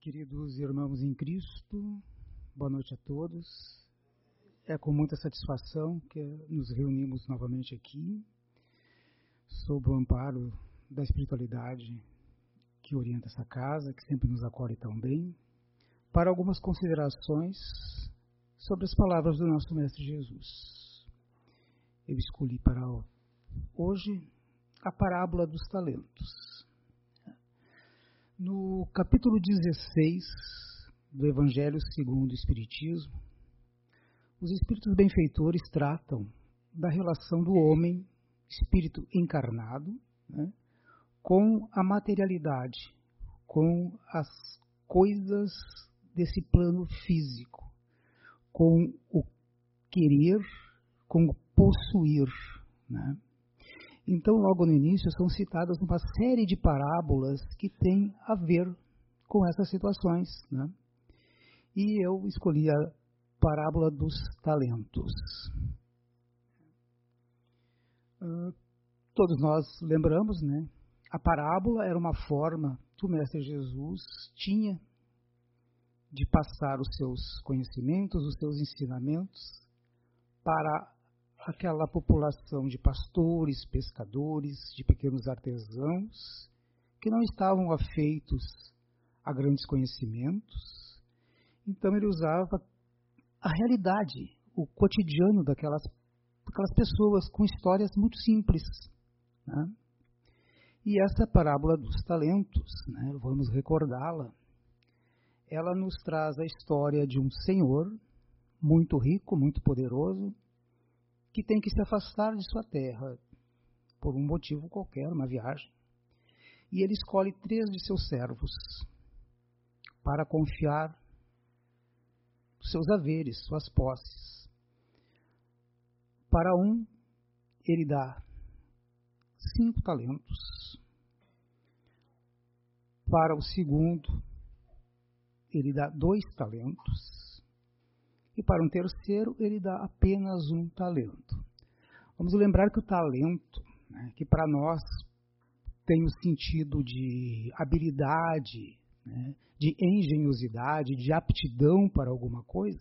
Queridos irmãos em Cristo, boa noite a todos. É com muita satisfação que nos reunimos novamente aqui, sob o amparo da espiritualidade que orienta essa casa, que sempre nos acolhe tão bem, para algumas considerações sobre as palavras do nosso Mestre Jesus. Eu escolhi para hoje a parábola dos talentos. No capítulo 16 do Evangelho segundo o Espiritismo, os espíritos benfeitores tratam da relação do homem, espírito encarnado, né, com a materialidade, com as coisas desse plano físico, com o querer, com o possuir. Né? Então, logo no início, são citadas uma série de parábolas que têm a ver com essas situações. Né? E eu escolhi a parábola dos talentos. Uh, todos nós lembramos, né? A parábola era uma forma que o Mestre Jesus tinha de passar os seus conhecimentos, os seus ensinamentos para aquela população de pastores, pescadores, de pequenos artesãos, que não estavam afeitos a grandes conhecimentos. Então ele usava a realidade, o cotidiano daquelas, daquelas pessoas com histórias muito simples. Né? E essa parábola dos talentos, né, vamos recordá-la, ela nos traz a história de um senhor muito rico, muito poderoso, que tem que se afastar de sua terra por um motivo qualquer, uma viagem. E ele escolhe três de seus servos para confiar seus haveres, suas posses. Para um, ele dá cinco talentos. Para o segundo, ele dá dois talentos e para um terceiro ele dá apenas um talento. Vamos lembrar que o talento, né, que para nós tem o sentido de habilidade, né, de engenhosidade, de aptidão para alguma coisa,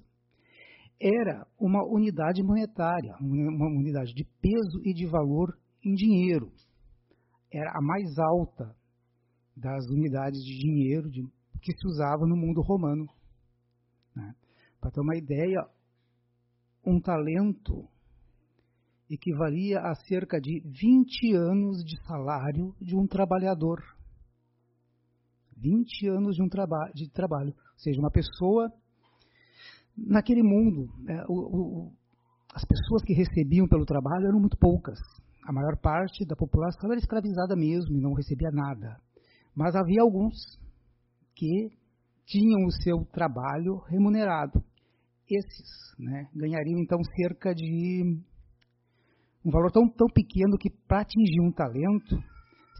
era uma unidade monetária, uma unidade de peso e de valor em dinheiro. Era a mais alta das unidades de dinheiro de, que se usava no mundo romano. Né? Para ter uma ideia, um talento equivalia a cerca de 20 anos de salário de um trabalhador. 20 anos de, um traba de trabalho. Ou seja, uma pessoa naquele mundo, né, o, o, as pessoas que recebiam pelo trabalho eram muito poucas. A maior parte da população era escravizada mesmo e não recebia nada. Mas havia alguns que tinham o seu trabalho remunerado. Esses né, ganhariam então cerca de um valor tão, tão pequeno que para atingir um talento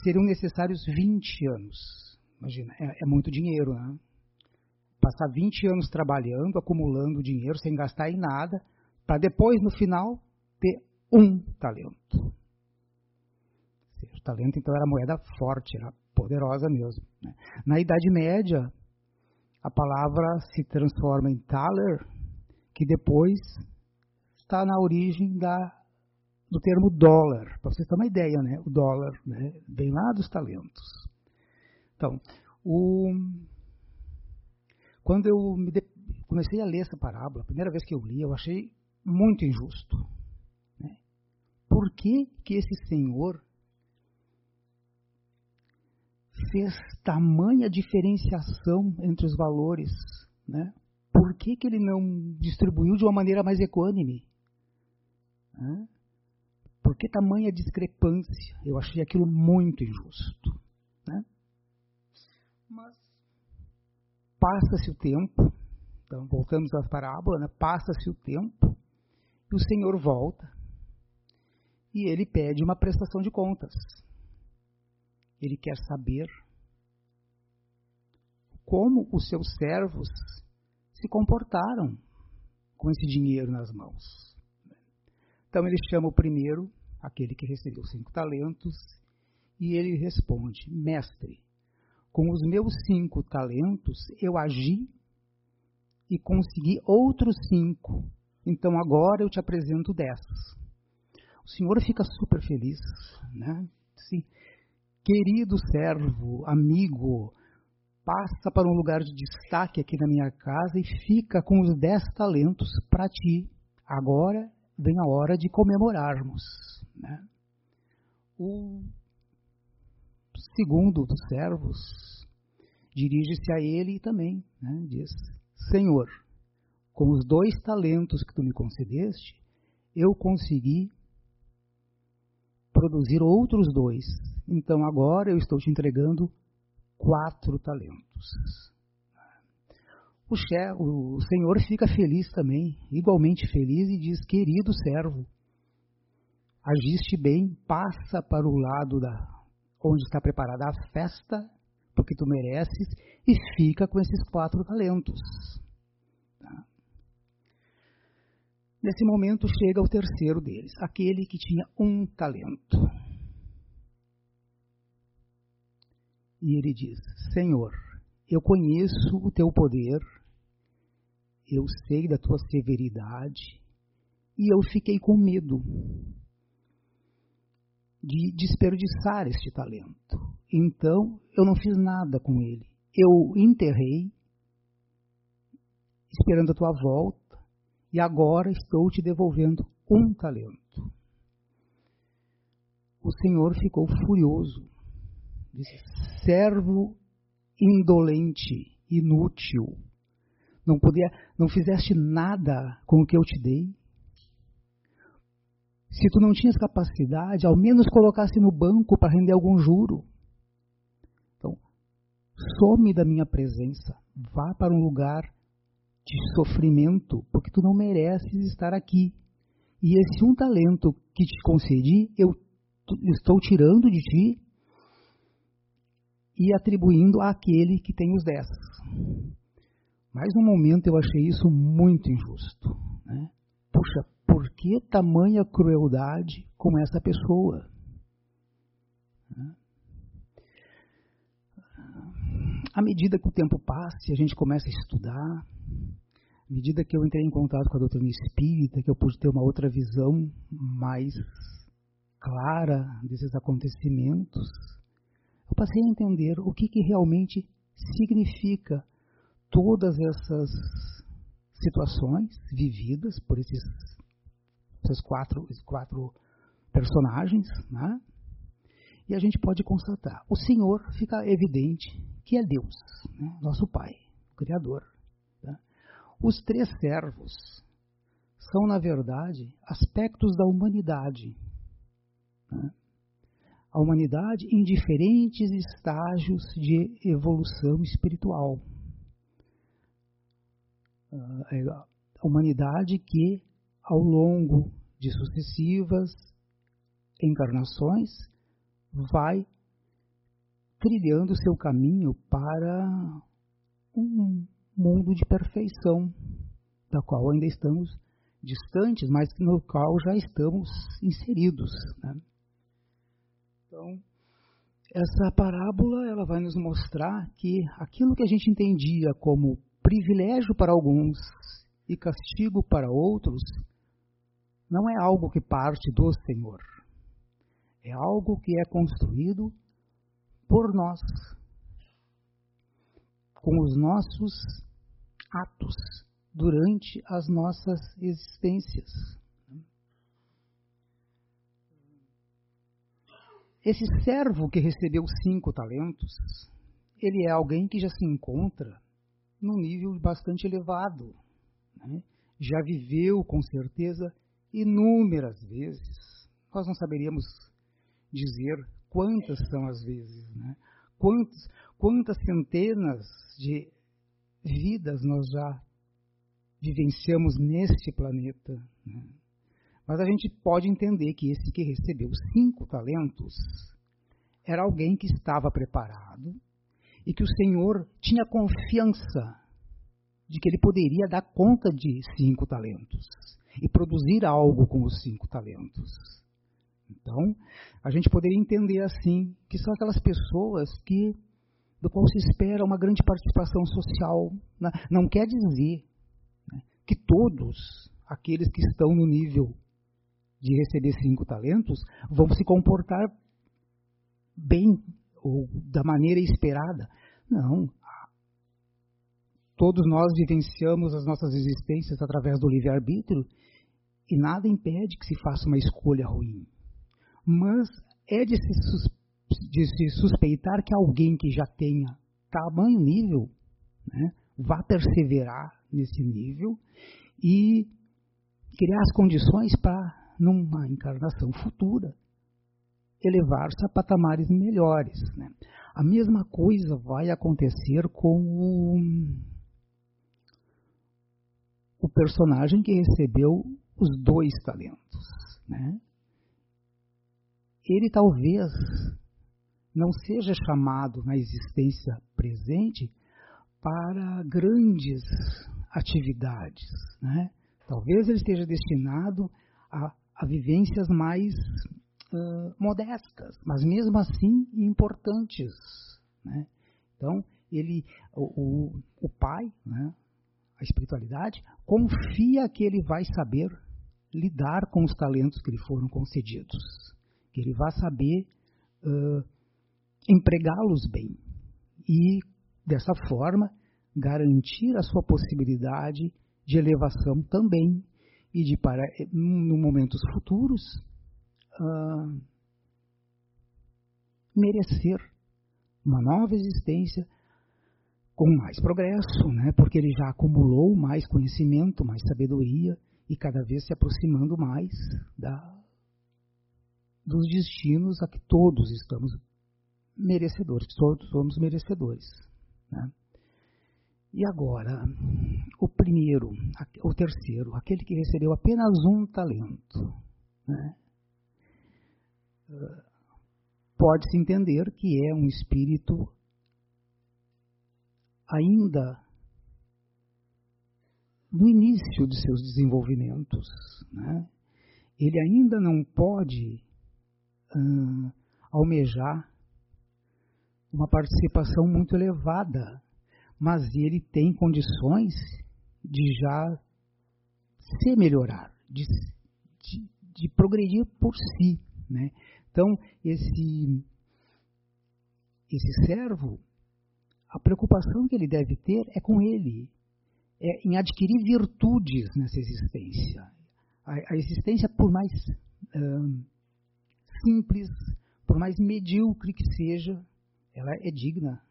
seriam necessários 20 anos. Imagina, é, é muito dinheiro, né? Passar 20 anos trabalhando, acumulando dinheiro sem gastar em nada, para depois, no final, ter um talento. O talento, então, era moeda forte, era poderosa mesmo. Né? Na Idade Média, a palavra se transforma em thaler, que depois está na origem da, do termo dólar. Para vocês terem uma ideia, né? o dólar né? vem lá dos talentos. Então, o, quando eu de, comecei a ler essa parábola, a primeira vez que eu li, eu achei muito injusto. Né? Por que, que esse senhor fez tamanha diferenciação entre os valores, né? Por que, que ele não distribuiu de uma maneira mais equânime? Né? Por que tamanha discrepância? Eu achei aquilo muito injusto. Né? Mas passa-se o tempo, então voltamos à parábola, né? passa-se o tempo e o Senhor volta e ele pede uma prestação de contas. Ele quer saber como os seus servos se comportaram com esse dinheiro nas mãos. Então ele chama o primeiro, aquele que recebeu cinco talentos, e ele responde: Mestre, com os meus cinco talentos, eu agi e consegui outros cinco. Então agora eu te apresento dez. O senhor fica super feliz, né? Sim. Querido servo, amigo, passa para um lugar de destaque aqui na minha casa e fica com os dez talentos para ti. Agora vem a hora de comemorarmos. Né? O segundo dos servos dirige-se a ele também né? diz: Senhor, com os dois talentos que tu me concedeste, eu consegui produzir outros dois. Então agora eu estou te entregando quatro talentos. O, o senhor fica feliz também, igualmente feliz, e diz: Querido servo, agiste bem, passa para o lado da onde está preparada a festa, porque tu mereces, e fica com esses quatro talentos. Nesse momento chega o terceiro deles, aquele que tinha um talento. E ele diz: Senhor, eu conheço o teu poder, eu sei da tua severidade, e eu fiquei com medo de desperdiçar este talento. Então eu não fiz nada com ele. Eu enterrei, esperando a tua volta, e agora estou te devolvendo um talento. O Senhor ficou furioso. Disse: servo indolente, inútil. Não podia, não fizeste nada com o que eu te dei. Se tu não tinhas capacidade, ao menos colocasse no banco para render algum juro. Então, some da minha presença. Vá para um lugar de sofrimento, porque tu não mereces estar aqui. E esse um talento que te concedi, eu estou tirando de ti e atribuindo àquele que tem os dez. Mas no momento eu achei isso muito injusto. Né? Puxa, por que tamanha crueldade com essa pessoa? À medida que o tempo passa e a gente começa a estudar, à medida que eu entrei em contato com a doutrina espírita, que eu pude ter uma outra visão mais clara desses acontecimentos, eu passei a entender o que, que realmente significa todas essas situações vividas por esses, esses quatro, esses quatro personagens, né? E a gente pode constatar, o Senhor fica evidente que é Deus, né? nosso Pai, Criador. Tá? Os três servos são, na verdade, aspectos da humanidade. Né? A humanidade em diferentes estágios de evolução espiritual. É, a humanidade que, ao longo de sucessivas encarnações, vai trilhando seu caminho para um mundo de perfeição, da qual ainda estamos distantes, mas no qual já estamos inseridos. Né? Então, essa parábola ela vai nos mostrar que aquilo que a gente entendia como privilégio para alguns e castigo para outros, não é algo que parte do Senhor. É algo que é construído por nós, com os nossos atos durante as nossas existências. Esse servo que recebeu cinco talentos, ele é alguém que já se encontra num nível bastante elevado. Né? Já viveu, com certeza, inúmeras vezes. Nós não saberíamos dizer quantas são as vezes, né? Quantos, quantas centenas de vidas nós já vivenciamos neste planeta. Né? Mas a gente pode entender que esse que recebeu cinco talentos era alguém que estava preparado e que o Senhor tinha confiança de que ele poderia dar conta de cinco talentos e produzir algo com os cinco talentos. Então, a gente poderia entender assim que são aquelas pessoas que do qual se espera uma grande participação social. Né? Não quer dizer né, que todos aqueles que estão no nível de receber cinco talentos vão se comportar bem ou da maneira esperada. Não. Todos nós vivenciamos as nossas existências através do livre-arbítrio e nada impede que se faça uma escolha ruim. Mas é de se, de se suspeitar que alguém que já tenha tamanho nível né, vá perseverar nesse nível e criar as condições para, numa encarnação futura, elevar-se a patamares melhores. Né? A mesma coisa vai acontecer com o, o personagem que recebeu os dois talentos. Né? Ele talvez não seja chamado na existência presente para grandes atividades. Né? Talvez ele esteja destinado a, a vivências mais uh, modestas, mas mesmo assim importantes. Né? Então, ele, o, o, o pai, né, a espiritualidade, confia que ele vai saber lidar com os talentos que lhe foram concedidos, que ele vai saber uh, empregá-los bem e, dessa forma, garantir a sua possibilidade de elevação também e de, para, no momentos futuros, uh, merecer uma nova existência com mais progresso, né? porque ele já acumulou mais conhecimento, mais sabedoria e cada vez se aproximando mais da, dos destinos a que todos estamos merecedores, todos somos merecedores. Né? E agora, o primeiro, o terceiro, aquele que recebeu apenas um talento, né? pode-se entender que é um espírito ainda no início de seus desenvolvimentos. Né? Ele ainda não pode hum, almejar uma participação muito elevada, mas ele tem condições de já se melhorar, de, de, de progredir por si. Né? Então, esse, esse servo, a preocupação que ele deve ter é com ele, é em adquirir virtudes nessa existência. A, existência, por mais hum, simples, por mais medíocre que seja, ela é digna,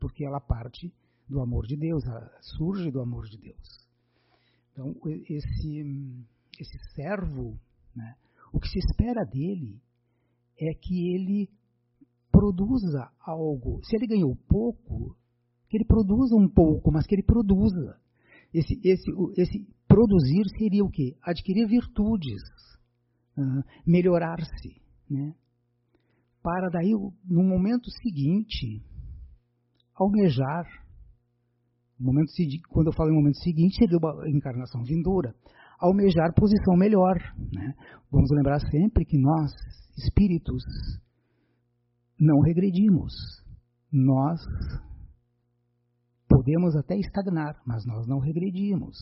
porque ela parte do amor de Deus, ela surge do amor de Deus. Então, esse, esse servo, né, o que se espera dele é que ele produza algo. Se ele ganhou pouco, que ele produza um pouco, mas que ele produza. Esse, esse, esse produzir seria o quê? Adquirir virtudes, melhorar-se. Né? para daí, no momento seguinte, almejar. Momento, quando eu falo em momento seguinte, seria uma encarnação vindoura. Almejar posição melhor. Né? Vamos lembrar sempre que nós, espíritos, não regredimos. Nós podemos até estagnar, mas nós não regredimos.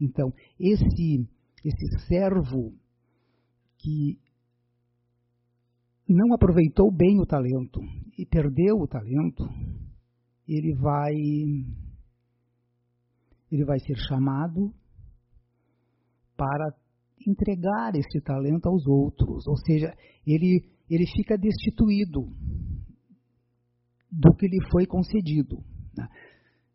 Então, esse, esse servo que não aproveitou bem o talento e perdeu o talento, ele vai ele vai ser chamado para entregar esse talento aos outros, ou seja, ele ele fica destituído do que lhe foi concedido. Né?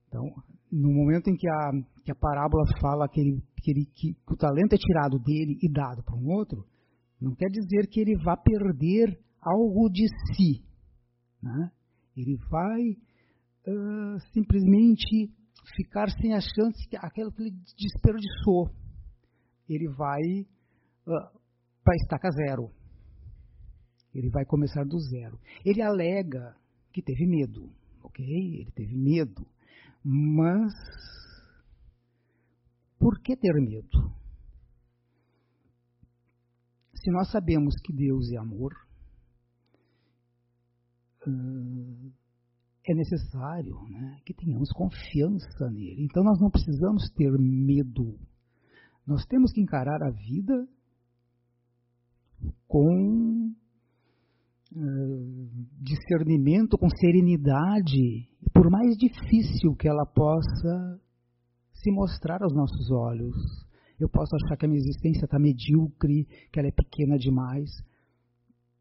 Então, no momento em que a, que a parábola fala que, ele, que, ele, que o talento é tirado dele e dado para um outro, não quer dizer que ele vá perder algo de si. Né? Ele vai uh, simplesmente ficar sem a chance que aquilo que ele desperdiçou. Ele vai uh, para a estaca zero. Ele vai começar do zero. Ele alega que teve medo, ok? Ele teve medo. Mas por que ter medo? Se nós sabemos que Deus é amor, é necessário né, que tenhamos confiança nele. Então nós não precisamos ter medo. Nós temos que encarar a vida com uh, discernimento, com serenidade, por mais difícil que ela possa se mostrar aos nossos olhos. Eu posso achar que a minha existência está medíocre, que ela é pequena demais,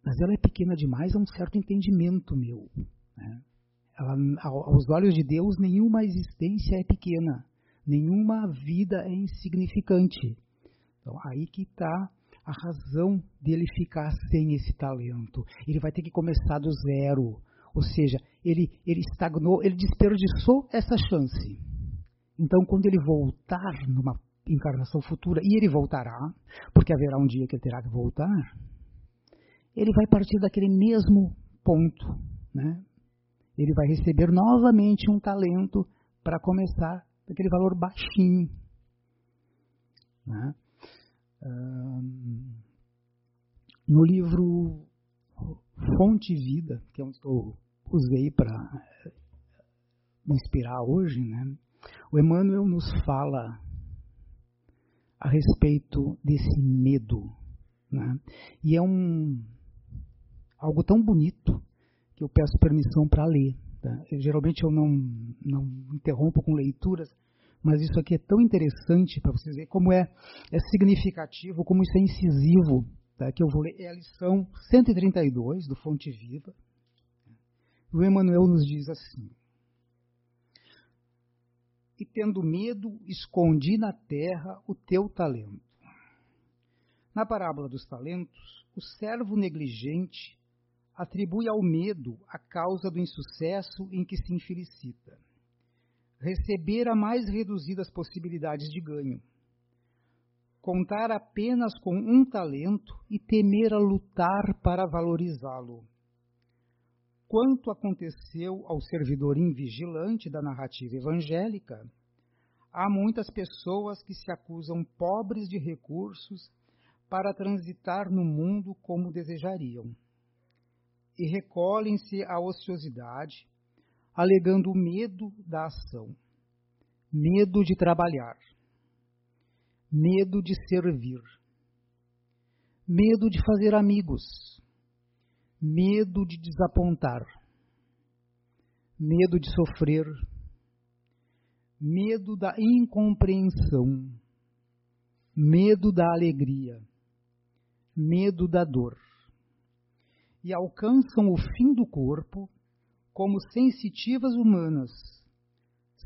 mas ela é pequena demais a um certo entendimento meu. Né? Ela, aos olhos de Deus, nenhuma existência é pequena, nenhuma vida é insignificante. Então, aí que está a razão dele ficar sem esse talento. Ele vai ter que começar do zero. Ou seja, ele, ele estagnou, ele desperdiçou essa chance. Então, quando ele voltar numa encarnação futura, e ele voltará, porque haverá um dia que ele terá que voltar, ele vai partir daquele mesmo ponto. Né? Ele vai receber novamente um talento para começar daquele valor baixinho. Né? no livro Fonte Vida, que é onde eu usei para me inspirar hoje, né? o Emmanuel nos fala a respeito desse medo. Né? E é um algo tão bonito que eu peço permissão para ler. Tá? Eu, geralmente eu não, não interrompo com leituras, mas isso aqui é tão interessante para vocês verem como é, é significativo, como isso é incisivo, tá? que eu vou ler. É a lição 132 do Fonte Viva. O Emmanuel nos diz assim: E tendo medo, escondi na terra o teu talento. Na parábola dos talentos, o servo negligente atribui ao medo a causa do insucesso em que se infelicita receber a mais reduzidas possibilidades de ganho, contar apenas com um talento e temer a lutar para valorizá-lo. Quanto aconteceu ao servidor invigilante da narrativa evangélica, há muitas pessoas que se acusam pobres de recursos para transitar no mundo como desejariam. E recolhem-se à ociosidade, alegando medo da ação, medo de trabalhar, medo de servir, medo de fazer amigos, medo de desapontar, medo de sofrer, medo da incompreensão, medo da alegria, medo da dor. E alcançam o fim do corpo como sensitivas humanas,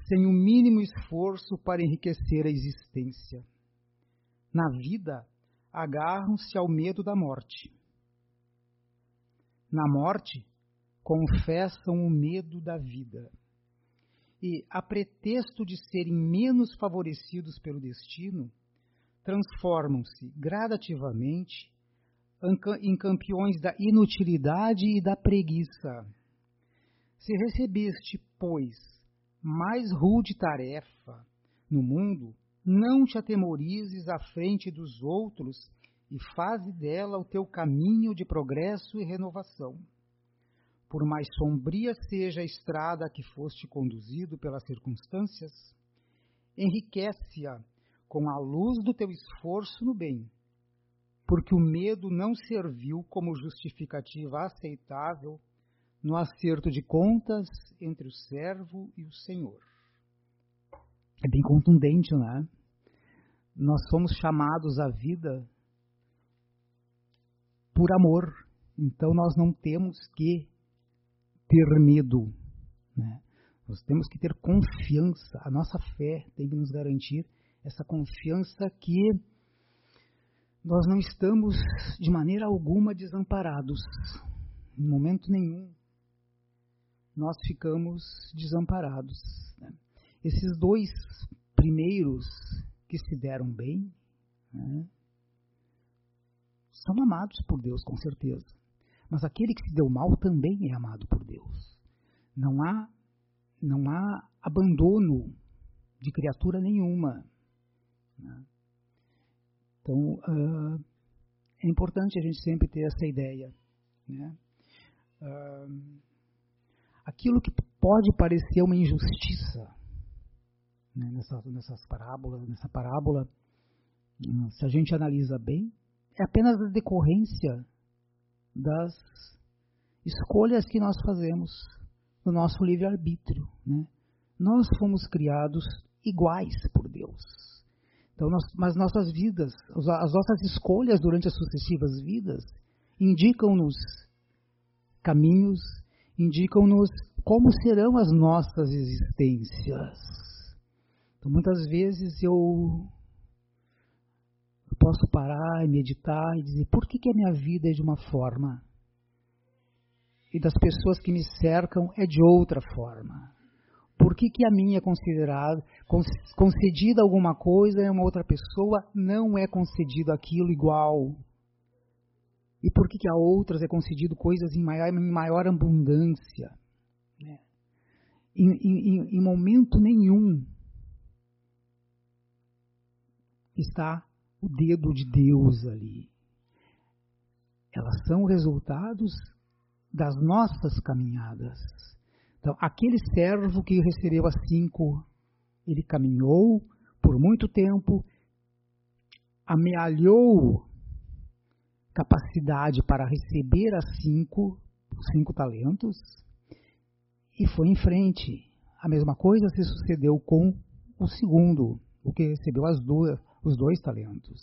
sem o mínimo esforço para enriquecer a existência. Na vida, agarram-se ao medo da morte. Na morte, confessam o medo da vida. E, a pretexto de serem menos favorecidos pelo destino, transformam-se gradativamente em campeões da inutilidade e da preguiça se recebeste, pois, mais rude tarefa no mundo, não te atemorizes à frente dos outros e faze dela o teu caminho de progresso e renovação. Por mais sombria seja a estrada a que foste conduzido pelas circunstâncias, enriquece-a com a luz do teu esforço no bem, porque o medo não serviu como justificativa aceitável no acerto de contas entre o servo e o senhor. É bem contundente, né? Nós somos chamados à vida por amor, então nós não temos que ter medo, né? Nós temos que ter confiança, a nossa fé tem que nos garantir essa confiança que nós não estamos de maneira alguma desamparados, em momento nenhum nós ficamos desamparados. Né? Esses dois primeiros que se deram bem né, são amados por Deus, com certeza. Mas aquele que se deu mal também é amado por Deus. Não há, não há abandono de criatura nenhuma. Né? Então, uh, é importante a gente sempre ter essa ideia. Né? Uh, aquilo que pode parecer uma injustiça né, nessa, nessas parábolas, nessa parábola, hum, se a gente analisa bem, é apenas a decorrência das escolhas que nós fazemos no nosso livre-arbítrio. Né? Nós fomos criados iguais por Deus. Então, nós, mas nossas vidas, as nossas escolhas durante as sucessivas vidas, indicam-nos caminhos, indicam-nos como serão as nossas existências. Então, muitas vezes eu, posso parar e meditar e dizer: por que, que a minha vida é de uma forma? E das pessoas que me cercam é de outra forma. Por que, que a minha é considerada, concedida alguma coisa e uma outra pessoa não é concedido aquilo igual? E por que, que a outras é concedido coisas em maior, em maior abundância? Né? Em, em, em momento nenhum está o dedo de Deus ali. Elas são resultados das nossas caminhadas. Então, aquele servo que recebeu as cinco, ele caminhou por muito tempo, amealhou capacidade para receber as cinco, cinco talentos, e foi em frente. A mesma coisa se sucedeu com o segundo, o que recebeu as duas, os dois talentos.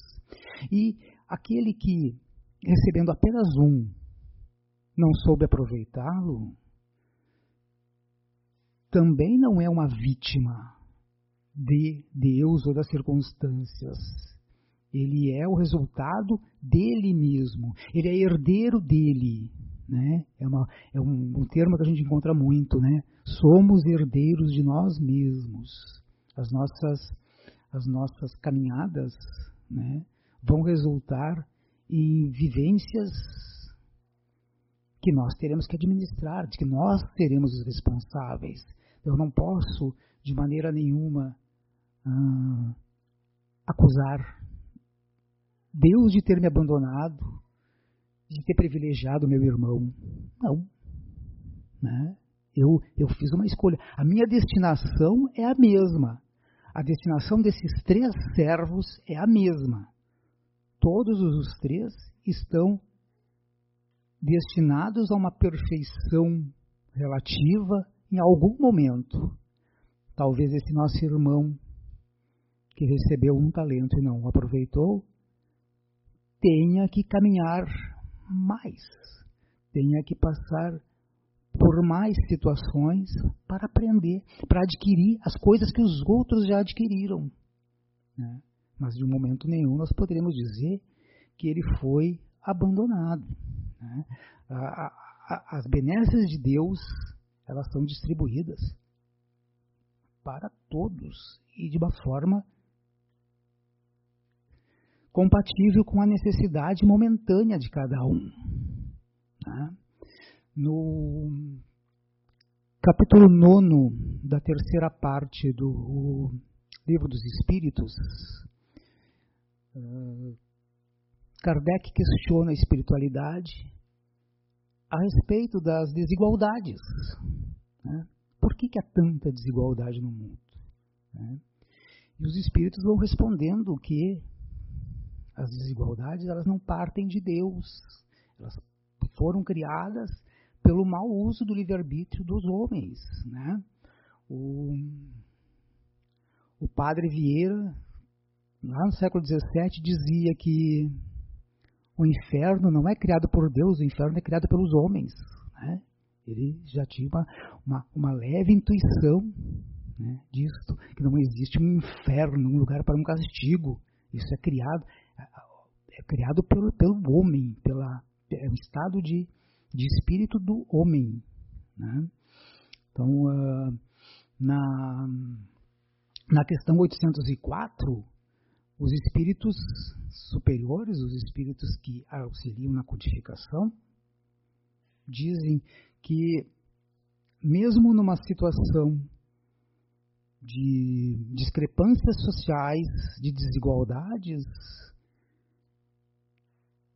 E aquele que, recebendo apenas um, não soube aproveitá-lo, também não é uma vítima de Deus ou das circunstâncias. Ele é o resultado dele mesmo. Ele é herdeiro dele. Né? É, uma, é um, um termo que a gente encontra muito. Né? Somos herdeiros de nós mesmos. As nossas, as nossas caminhadas né, vão resultar em vivências que nós teremos que administrar, de que nós seremos os responsáveis. Eu não posso, de maneira nenhuma, ah, acusar Deus de ter me abandonado, de ter privilegiado meu irmão. Não. Né? Eu, eu fiz uma escolha. A minha destinação é a mesma. A destinação desses três servos é a mesma. Todos os três estão destinados a uma perfeição relativa em algum momento. Talvez esse nosso irmão que recebeu um talento e não o aproveitou, tenha que caminhar mais, tenha que passar por mais situações para aprender, para adquirir as coisas que os outros já adquiriram. Né? Mas de um momento nenhum nós poderíamos dizer que ele foi abandonado. Né? As benesses de Deus elas são distribuídas para todos e de uma forma compatível com a necessidade momentânea de cada um. Né? No capítulo 9 da terceira parte do Livro dos Espíritos, uh, Kardec questiona a espiritualidade a respeito das desigualdades. Né? Por que, que há tanta desigualdade no mundo? Né? E os espíritos vão respondendo que as desigualdades elas não partem de Deus, elas foram criadas pelo mau uso do livre-arbítrio dos homens. Né? O, o padre Vieira, lá no século XVII, dizia que o inferno não é criado por Deus, o inferno é criado pelos homens. Né? Ele já tinha uma, uma, uma leve intuição né, disso, que não existe um inferno, um lugar para um castigo. Isso é criado, é criado pelo, pelo homem, pela, é um estado de, de espírito do homem. Né? Então, uh, na, na questão 804, os espíritos superiores, os espíritos que auxiliam na codificação, dizem que, mesmo numa situação de discrepâncias sociais, de desigualdades,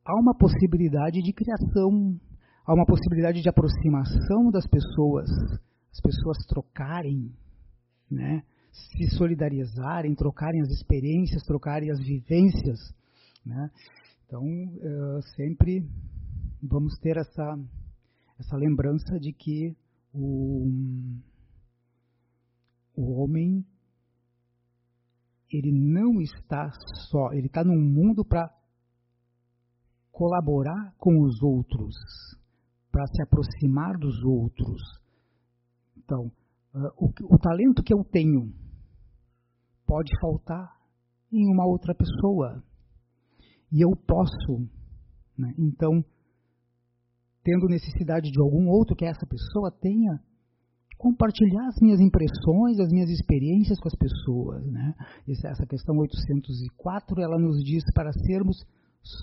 há uma possibilidade de criação, há uma possibilidade de aproximação das pessoas, as pessoas trocarem, né? se solidarizarem, trocarem as experiências, trocarem as vivências. Né? Então, uh, sempre vamos ter essa, essa lembrança de que o, o homem ele não está só, ele está num mundo para colaborar com os outros, para se aproximar dos outros. Então, uh, o, o talento que eu tenho pode faltar em uma outra pessoa. E eu posso, né? então, tendo necessidade de algum outro que essa pessoa tenha, compartilhar as minhas impressões, as minhas experiências com as pessoas. Né? Essa questão 804, ela nos diz para sermos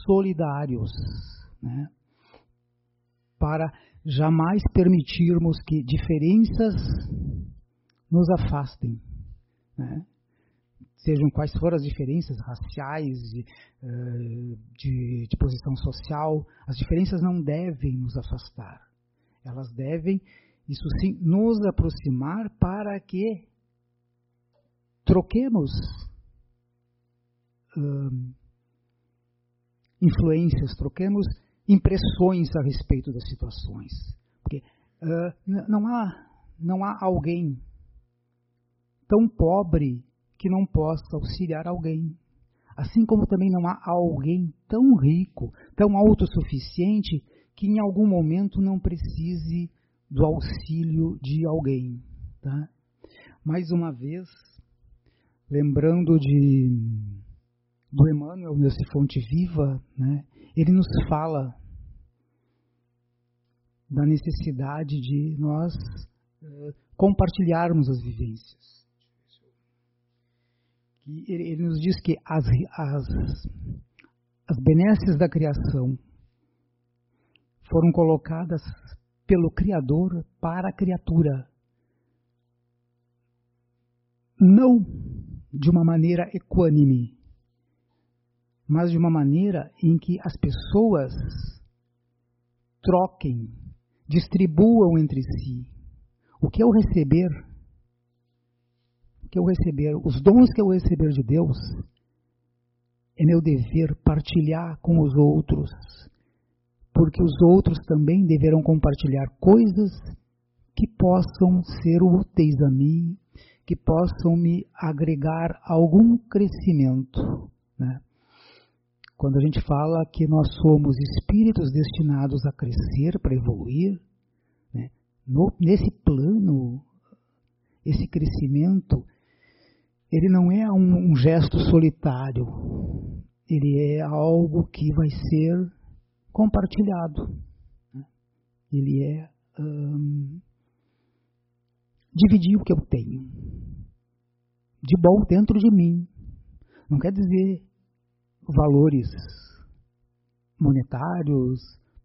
solidários, né? Para jamais permitirmos que diferenças nos afastem. Né? Sejam quais forem as diferenças raciais, de, eh, de, de posição social, as diferenças não devem nos afastar. Elas devem, isso sim, nos aproximar para que troquemos influências, troquemos impressões a respeito das situações. Porque uh, não, há, não há alguém tão pobre que não possa auxiliar alguém. Assim como também não há alguém tão rico, tão autossuficiente, que em algum momento não precise do auxílio de alguém. Tá? Mais uma vez, lembrando de do Emmanuel nesse Fonte Viva, né, ele nos fala da necessidade de nós uh, compartilharmos as vivências. Ele, ele nos diz que as, as, as benesses da criação foram colocadas pelo Criador para a criatura. Não de uma maneira equânime, mas de uma maneira em que as pessoas troquem, distribuam entre si. O que eu receber, o que eu receber, os dons que eu receber de Deus, é meu dever partilhar com os outros, porque os outros também deverão compartilhar coisas que possam ser úteis a mim, que possam me agregar algum crescimento. Né? Quando a gente fala que nós somos espíritos destinados a crescer, para evoluir, né? no, nesse plano, esse crescimento, ele não é um, um gesto solitário, ele é algo que vai ser compartilhado. Né? Ele é hum, dividir o que eu tenho de bom dentro de mim. Não quer dizer valores monetários,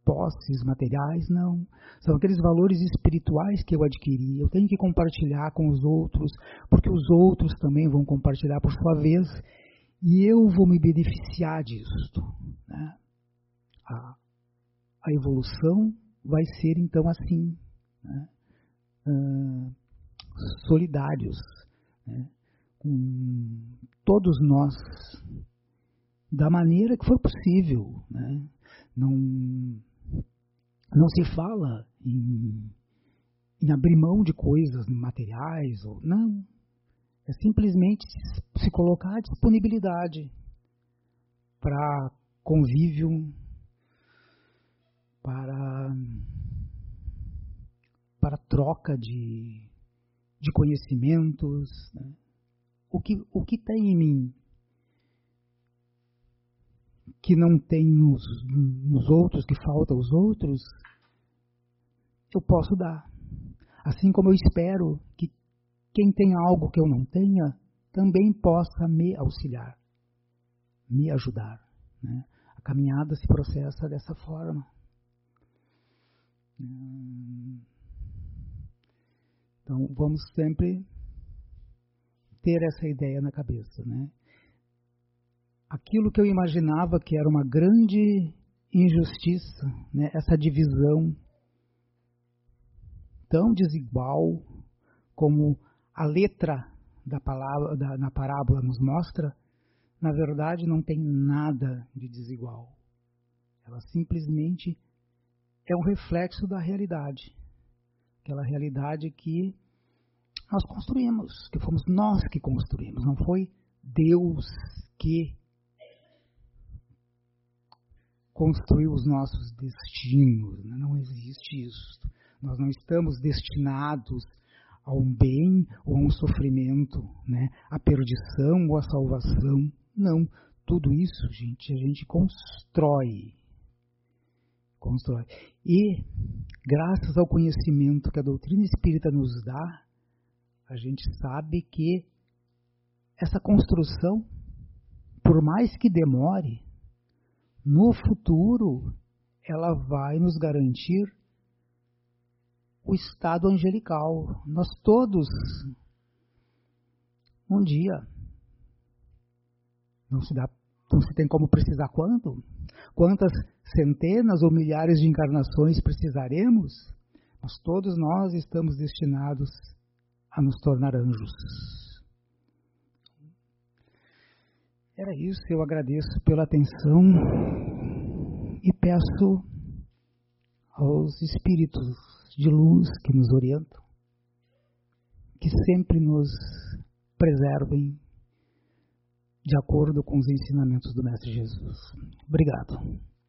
posses, materiais, não. São aqueles valores espirituais que eu adquiri. Eu tenho que compartilhar com os outros, porque os outros também vão compartilhar por sua vez, e eu vou me beneficiar disso. Né? A, a, evolução vai ser então assim, né? solidários, né? com todos nós da maneira que for possível. Né? Não, não se fala em, em abrir mão de coisas materiais, ou não. É simplesmente se colocar à disponibilidade para convívio, para, para troca de, de conhecimentos. Né? O que o que tem em mim que não tem nos, nos outros, que falta aos outros, eu posso dar. Assim como eu espero que quem tem algo que eu não tenha também possa me auxiliar, me ajudar. Né? A caminhada se processa dessa forma. Então vamos sempre ter essa ideia na cabeça, né? Aquilo que eu imaginava que era uma grande injustiça, né, essa divisão tão desigual como a letra da palavra da, na parábola nos mostra, na verdade não tem nada de desigual. Ela simplesmente é um reflexo da realidade. Aquela realidade que nós construímos, que fomos nós que construímos, não foi Deus que construiu os nossos destinos. Né? Não existe isso. Nós não estamos destinados a um bem ou a um sofrimento, né? a perdição ou a salvação. Não. Tudo isso, gente, a gente constrói. Constrói. E, graças ao conhecimento que a doutrina espírita nos dá, a gente sabe que essa construção, por mais que demore, no futuro ela vai nos garantir o estado angelical. Nós todos, um dia, não se dá, não se tem como precisar quanto, quantas centenas ou milhares de encarnações precisaremos, mas todos nós estamos destinados a nos tornar anjos. Era isso, eu agradeço pela atenção e peço aos espíritos de luz que nos orientam que sempre nos preservem de acordo com os ensinamentos do Mestre Jesus. Obrigado.